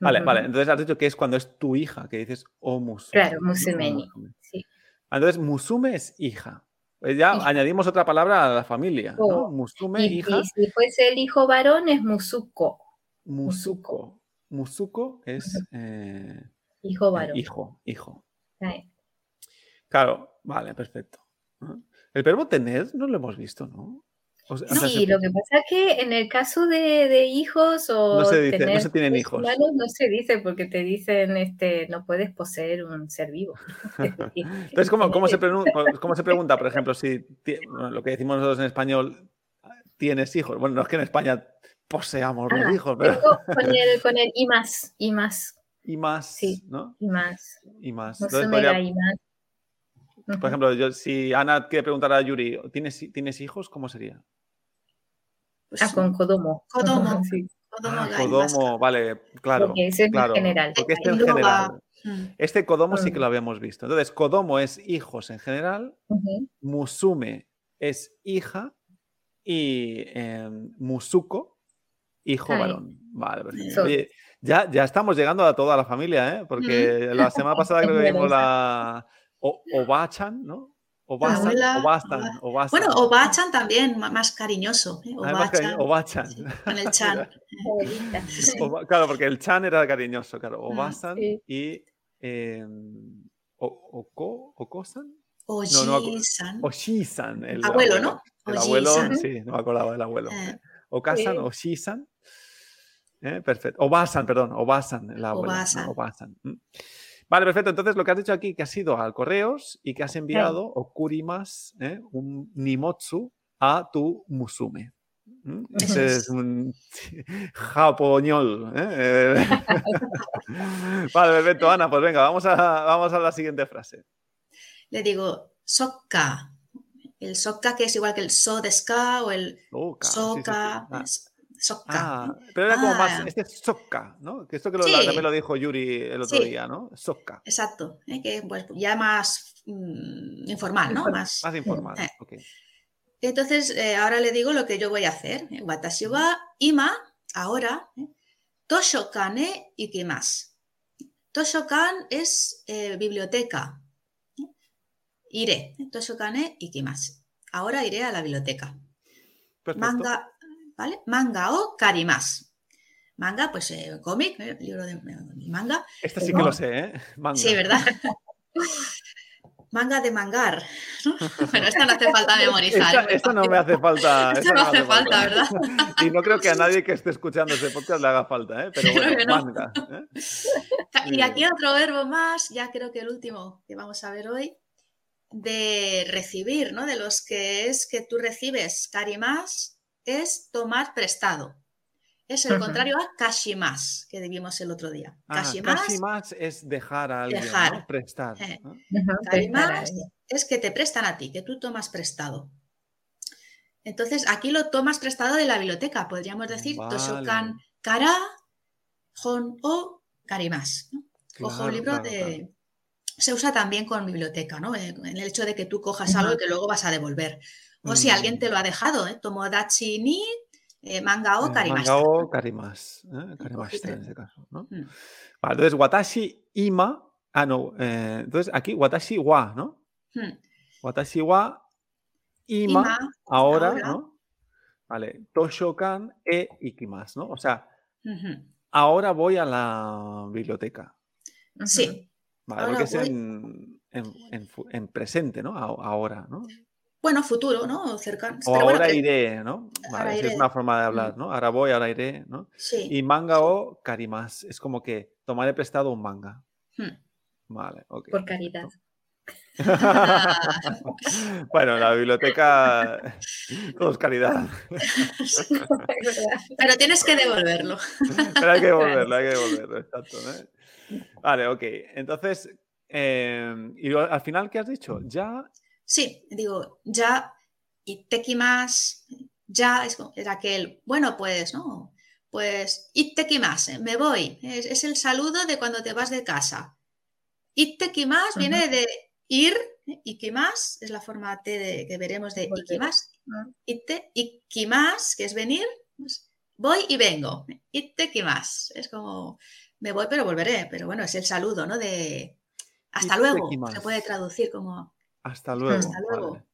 Vale, vale. Entonces has dicho que es cuando es tu hija, que dices o musume.
Claro,
¿no? O
musumeni.
musume.
Sí.
Entonces, musume es hija. Pues ya
Hija.
añadimos otra palabra a la familia, ¿no?
Oh.
Musume,
Y,
hija.
y si fuese el hijo varón es musuko,
Musuko. Musuko es eh,
hijo
eh,
varón.
hijo, hijo. Claro, vale, perfecto. Ajá. El verbo tener no lo hemos visto, ¿no? O sea- o sea,
Sí,
se-
lo que pasa es que en el caso de, de hijos o
No se dice, no
tener
se tienen hijos.
humanos, no se dice porque te dicen, este, no puedes poseer un ser vivo.
Entonces, ¿cómo, cómo, se cómo se pregunta, por ejemplo, si bueno, lo que decimos nosotros en español, tienes hijos? Bueno, no es que en España poseamos los
Ah,
hijos, pero
con el, con el y más, y más,
y más,
Sí.
¿no?
y más.
Y más. Entonces,
Musume ga
podría-
y más.
Por ejemplo, yo, si Ana quiere preguntar a Yuri, ¿tienes, ¿tienes hijos? ¿Cómo sería?
Pues,
Ah, con Kodomo.
Kodomo.
Sí,
Kodomo
Ah. Kodomo, vale, claro.
porque ese es
claro,
en general.
Porque este en general.
Mm.
Este Kodomo sí que
Mm.
lo habíamos visto. Entonces, Kodomo es hijos en general. Musume es hija y eh, Musuko, hijo
Ay.
varón. Vale, perfecto. Oye, ya, ya estamos llegando a toda la familia, ¿eh? Porque la semana pasada creo que vimos la o- Obachan, ¿no?
Abuela,
Obastan,
Oba-
Obasan.
Bueno, Obachan también, más cariñoso. ¿eh? Obachan.
Obachan.
Sí, con el chan.
Oba- claro, porque el chan era cariñoso, claro. Obasan
sí.
y eh, o- Oko, Okosan.
O
No. El
Abuelo, ¿no?
El
Oji-san.
abuelo, sí, no me acordaba del abuelo.
Eh,
Okasan,
Sí.
Eh, perfecto. Obasan, perdón, Obasan, el abuelo. ¿no?
Obasan.
Obasan. Vale, perfecto. Entonces lo que has dicho aquí, que has ido al correos y que has enviado okurimas, ¿eh? un nimotsu a tu musume. ¿Mm? Ese es un japoñol. ¿eh? vale, perfecto, Ana, pues venga, vamos a, vamos a la siguiente frase.
Le digo, sokka. El sokka que es igual que el so de ska o el soka. Sokka.
Ah, pero era como más, ah. este es sokka, ¿no? Que esto que lo, también lo dijo Yuri el otro día, ¿no? Sokka.
Exacto, ¿eh? que pues, ya más mm, informal, ¿no?
Más, más informal, eh. ok.
Entonces, eh, ahora le digo lo que yo voy a hacer. Watashi wa ima, ahora, toshokane ikimasu. Toshokan es biblioteca. Iré. Toshokane ikimasu. Ahora iré a la biblioteca. Manga, ¿vale? Manga o karimasu. Manga, pues eh, cómic, eh, libro de manga.
Este sí que lo sé, ¿eh?
Manga. Sí, ¿verdad? manga de mangar. Pero esta no hace falta memorizar.
Esta, no me hace falta.
Esta no hace falta, ¿verdad?
Y no creo que a nadie que esté escuchando ese podcast le haga falta, ¿eh? Pero bueno, manga. ¿eh?
Y aquí otro verbo más, ya creo que el último que vamos a ver hoy, de recibir, ¿no? De los que es que tú recibes carimas es tomar prestado. Es el contrario a kashimas, que vimos el otro día.
Ah, kashimas, es dejar a alguien, dejar. prestar.
Eh. es que te prestan a ti, que tú tomas prestado. Entonces, aquí lo tomas prestado de la biblioteca. Podríamos decir Toshokan Kara, Hon o Karimas. Ojo, libro de... Se usa también con biblioteca, ¿no? En el hecho de que tú cojas algo y que luego vas a devolver. O si alguien mm. te lo ha dejado, ¿eh? Tomodachi ni eh, manga o karimas.
Manga o karimas. ¿eh? Karimashita en ese caso, ¿no? Mm. Vale, entonces, watashi ima. Ah, no. Eh, entonces, aquí, watashi wa, ¿no? Watashi wa ima, ahora, ¿no? Vale, toshokan e ikimas, ¿no? O sea, ahora voy a la biblioteca.
Sí.
Vale, porque es en, en, en, presente, ¿no? Ahora, ¿no?
Bueno, futuro, ¿no? Cercano.
O ahora iré, ¿no? Vale, es una forma de hablar, ¿no? Ahora voy, ahora iré, ¿no?
Sí.
Y manga o karimas. Es como que tomaré prestado un manga.
Hmm.
Vale, ok.
Por caridad.
bueno, la biblioteca, todo es caridad.
Pero tienes que devolverlo.
Pero hay que devolverlo, hay que devolverlo, exacto. Vale, ok. Entonces, eh, ¿y al final qué has dicho? Ya
Sí, digo, ya, y más, ya es era aquel, bueno, pues, no, pues, más, me voy, es, el saludo de cuando te vas de casa. más viene de ir, más es la forma T de, que veremos de ikimas. Itte, ikimas, que es venir, pues, voy y vengo. más, es como, me voy pero volveré, pero bueno, es el saludo, ¿no? De hasta luego, se puede traducir como
hasta luego.
Hasta luego. Vale.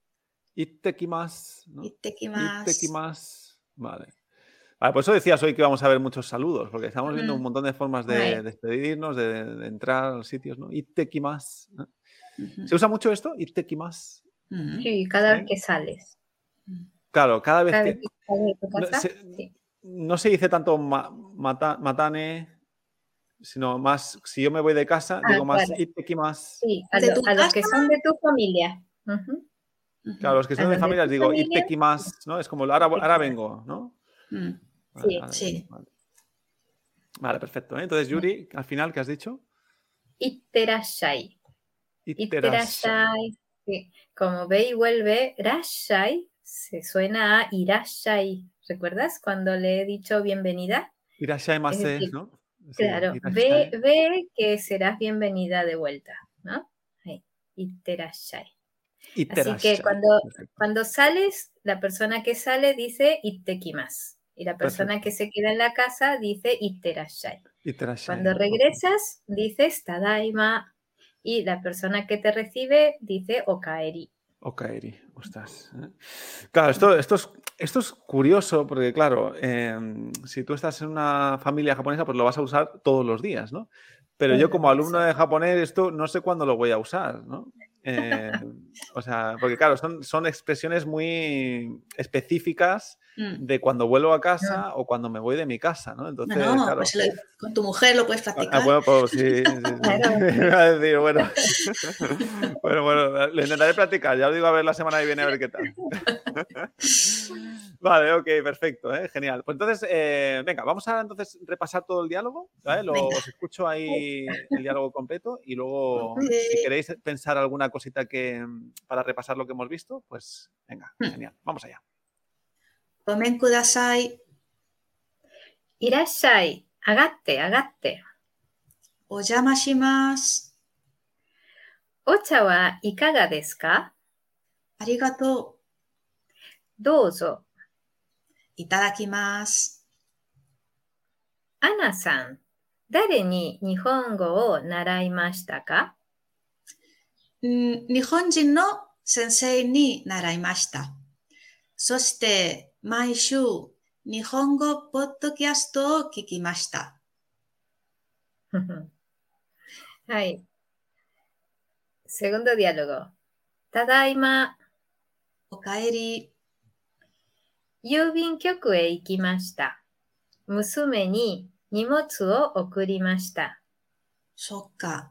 Ittekimas. ¿no?
Ittekimas.
Vale. Vale, por eso decías hoy que vamos a ver muchos saludos, porque estamos viendo un montón de formas de, despedirnos, de, entrar a los sitios, ¿no? Ittekimas. ¿no? ¿Se usa mucho esto? Ittekimas.
Sí, cada vez que sales.
Claro, cada vez, que, no, se, no, se, dice tanto matane, sino más, si yo me voy de casa, ah, digo más más.
Sí, a, los que son de tu familia.
Claro, los que son de mi familia digo más, ¿no? Es como ahora, ahora vengo, ¿no?
Mm. sí, sí.
Vale. perfecto. ¿eh? Entonces, Yuri, al final, ¿qué has dicho?
Iterashai. Iterashai. Como ve y vuelve, Rashai se suena a Irashai. ¿Recuerdas cuando le he dicho bienvenida?
Irashai más ¿no?
Claro, ve, ve, que serás bienvenida de vuelta, ¿no? Itterashai. Así que cuando, cuando sales, la persona que sale dice ittekimas. Y la persona que se queda en la casa dice itterashai. Cuando regresas, dices tadaima. Y la persona que te recibe dice okaeri.
Okaeri, ostras. ¿eh? Claro, esto, esto es esto es curioso porque, claro, em, si tú estás en una familia japonesa, pues lo vas a usar todos los días, ¿no? Pero yo como alumno de japonés, esto no sé cuándo lo voy a usar, ¿no? Eh, o sea, porque claro, son, son expresiones muy específicas mm. de cuando vuelvo a casa o cuando me voy de mi casa, ¿no?
Entonces, claro, pues con tu mujer lo puedes ah, practicar.
Ah, bueno, pues sí, sí, decir, bueno. bueno, bueno, lo intentaré practicar, ya lo digo a ver la semana que viene a ver qué tal. Vale, ok, perfecto, ¿eh? genial. Pues entonces, eh, venga, vamos a entonces repasar todo el diálogo, ¿vale? Lo, os escucho ahí el diálogo completo y luego, si queréis pensar alguna cosita que para repasar lo que hemos visto, pues venga,
Hmm.
genial, vamos allá.
ごめんください。
いらっしゃい。上がって、上がって。
お邪魔します。
お茶はいかがですか？
ありがと
どうぞ。
う。いただきます。
アナさん、誰に日本語を習いましたか？
ん日本人の先生に習いました。そして、毎週、日本語ポッドキャストを聞きました。
はい。Segundo diálogo. ただいま、
おかえり。
郵便局へ行きました。娘に荷物を送りました。
そっか。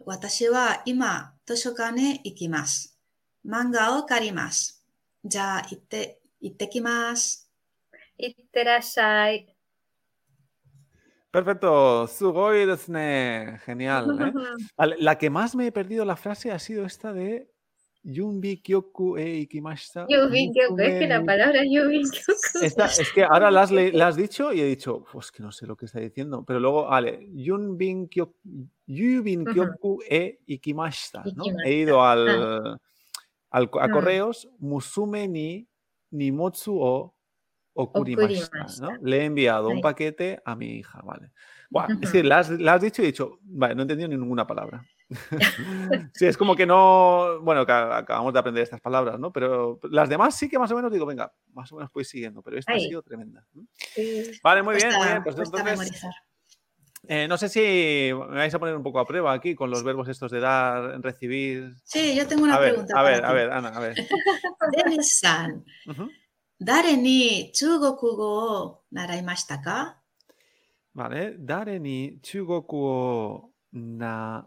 私は今、図書館へ行きます。漫画を借ります。じゃあ、行って、
Itekimasu. Iterashai.
Perfecto, Sugoi desne. Genial. ¿eh? La que más me he perdido la frase ha sido esta de Yumbi Kyoku e Ikimashita.
Yumbi Kyoku, es que la palabra Yumbi
Kyoku. Es que ahora la has, has, dicho y he dicho, pues que no sé lo que está diciendo. Pero luego, vale, Yumbi Kyoku, Yubin Kyoku e Ikimashita. He ido al, ah. al a
mm.
correos, Musume ni Nimotsu o Okurimashita. ¿no? Le he enviado un paquete a mi hija, vale. Buah, es que la has, la has dicho y he dicho, vale, no he entendido ni ninguna palabra. sí, es como que no. Bueno, que acabamos de aprender estas palabras, ¿no? Pero las demás sí que más o menos digo, venga, más o menos voy siguiendo, pero esta ha sido tremenda. Vale, muy bien,
Cuesta-
muy bien. Pues entonces,
memorizar.
Eh, no sé si me vais a poner un poco a prueba aquí con los verbos estos de dar, recibir.
Sí, yo tengo una
a
pregunta.
Ver, a ver,
ti.
a ver, Ana, a ver.
Denis-san, ¿dare ni chugoku go naraimashita ka?
Vale, ¿dare ni chugoku o na...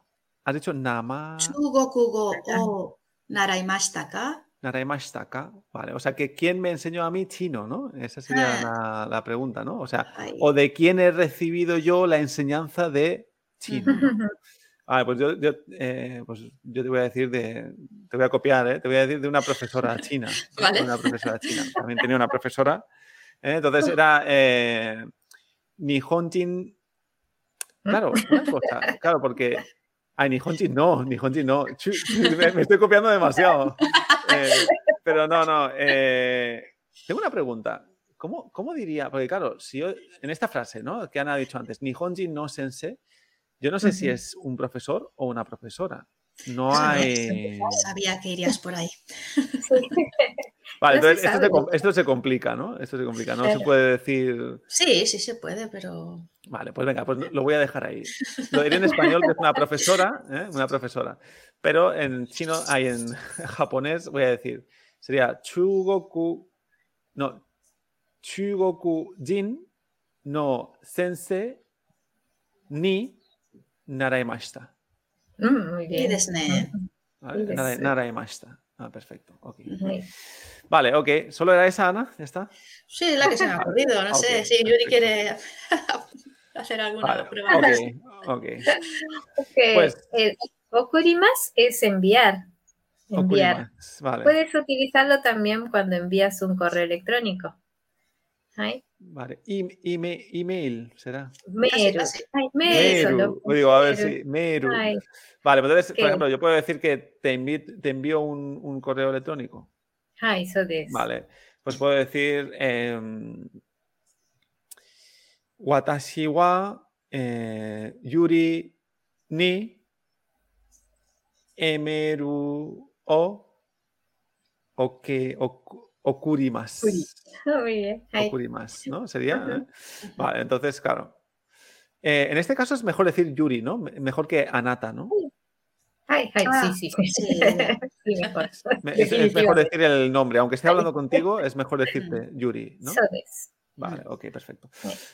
¿Has dicho nama?
Chugoku go o naraimashita ka?
Naraimashita ka? Vale, o sea que ¿quién me enseñó a mí chino, no? Esa sería
Ah.
la, la pregunta, ¿no? O sea, o de quién he recibido yo la enseñanza de chino. ¿no? Vale, pues yo, yo, eh, pues yo te voy a decir de. Te voy a copiar, ¿eh? Te voy a decir de una profesora china.
Vale.
Una profesora china. También tenía una profesora. ¿eh? Entonces era. Eh, Nihonjin. Claro, una cosa. Claro, porque. Ay, Nihonjin no, Nihonjin no. Me estoy copiando demasiado. Eh, pero no, no. eh, tengo una pregunta. ¿Cómo, ¿Cómo diría? Porque claro, si yo, en esta frase, ¿no? Que Ana ha dicho antes, Nihonjin no sensei, yo no sé si es un profesor o una profesora. No
Eso no
hay.
Sabía que irías por ahí.
Vale, entonces esto, se complica, ¿no? Esto se complica, no se
eh,
puede decir.
Sí, sí se puede, pero.
Vale, pues venga, pues lo voy a dejar ahí. Lo diré en español, que es una profesora, ¿eh? una profesora. Pero en chino, hay en japonés, voy a decir, sería Chugoku. No, Chugoku Jin no sense ni Naraimashita.
Mm, muy bien.
¿Vale? Ah, perfecto.
Okay.
Vale, ok. ¿Solo era esa, Ana? ¿Ya está?
Sí, es la que se me ha ocurrido. No
Ok,
sé si Yuri quiere hacer alguna
Vale,
prueba.
ok, ok.
Ok,
Pues-
el okurimas es enviar. Enviar.
Vale,
Puedes utilizarlo también cuando envías un correo electrónico. Ay,
vale. Im- ime- email será.
Meru. Ay, Meru.
Meru. Digo, a ver si. Meru.
Ay,
Vale, pues entonces, por
Ok.
ejemplo, yo puedo decir que te, envi- te envío un, un correo electrónico.
Ay, eso de
Vale, pues puedo decir. em, Watashi wa eh, Yuri ni emeru o oke oku- okurimasu.
Okuri. Muy bien. Ay,
Okurimasu, ¿no? Sería. ¿eh? Vale, entonces, claro. Eh, en este caso es mejor decir Yuri, ¿no? Me- Mejor que Anata, ¿no?
Ay, ay,
Ah,
sí, sí.
sí.
Sí, mejor.
Me- es, es mejor decir el nombre. Aunque esté hablando contigo, es mejor decirte Yuri, ¿no? Vale, ok, perfecto.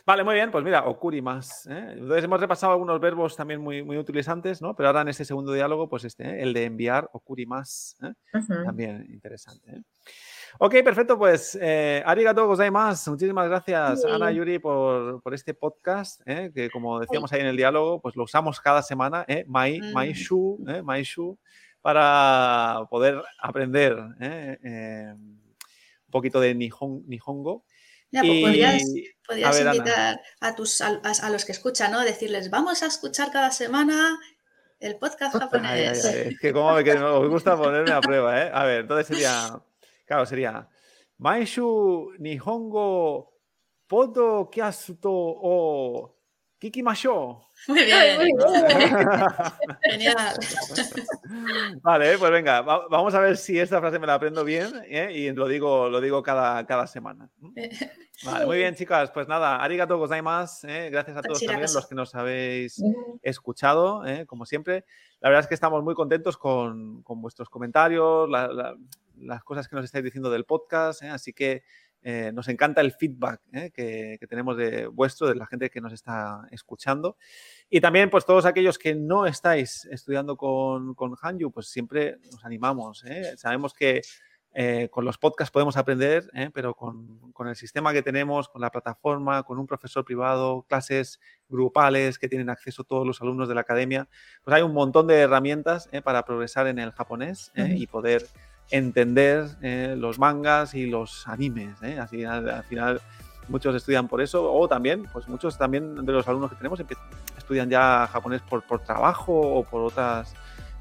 Vale, muy bien, pues mira, okurimas. ¿eh? Entonces hemos repasado algunos verbos también muy, muy utilizantes, ¿no? Pero ahora en este segundo diálogo, pues este, ¿eh? el de enviar, okurimas, ¿eh? también interesante. Ok, perfecto, pues eh, arigato gozaimasu. Muchísimas gracias, Ana Yuri, por, por este podcast, ¿eh? que como decíamos ahí en el diálogo, pues lo usamos cada semana, ¿eh? Mai,
Mm.
Maishu, ¿eh? Maishu, para poder aprender ¿eh? Eh, un poquito de Nihon, Nihongo.
Ya, pues
Y-
podrías,
a Ana.
invitar a, tus, a, a los que escuchan, ¿no? Decirles, vamos a escuchar cada semana el podcast japonés.
ay, ay, Es que como me, que os gusta ponerme a prueba, ¿eh? A ver, entonces sería, claro, sería Maishu Nihongo Podo Kiasuto o Kikimasho.
Muy bien,
muy bien.
genial.
Vale, pues venga, va- vamos a ver si esta frase me la aprendo bien ¿eh? y lo digo, lo digo cada, cada semana. Vale, muy bien, chicas. Pues nada, arigato gozaimasu. ¿eh? Gracias a todos también los que nos habéis escuchado, ¿eh? como siempre. La verdad es que estamos muy contentos con, con vuestros comentarios, la- la- las cosas que nos estáis diciendo del podcast, ¿eh? así que eh, nos encanta el feedback ¿eh? que, que tenemos de vuestro, de la gente que nos está escuchando. Y también, pues todos aquellos que no estáis estudiando con, con Hanyu, pues siempre nos animamos. ¿eh? Sabemos que con los podcasts podemos aprender, pero con, con el sistema que tenemos, con la plataforma, con un profesor privado, clases grupales que tienen acceso todos los alumnos de la academia, pues hay un montón de herramientas para progresar en el japonés y poder entender eh, los mangas y los animes. ¿eh? Así al, al final muchos estudian por eso o también, pues muchos también de los alumnos que tenemos estudian ya japonés por, por trabajo o por otras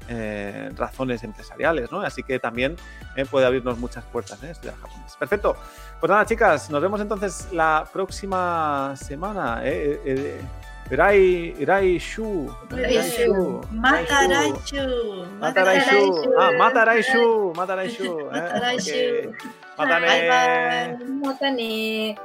eh, razones empresariales, ¿no? Así que también puede abrirnos muchas puertas. Estudiar japonés. Perfecto. Pues nada, chicas, nos vemos entonces la próxima semana. ¿Eh? Eh, eh, Irai, Irai Shu.
Irai
Shu.
Mataraichu.
Mataraishu. Ah, Mataraishu. Mataraishu. ¿eh?
Mataraishu.
Ok. Matane.
Bye, bye.
Mata ne.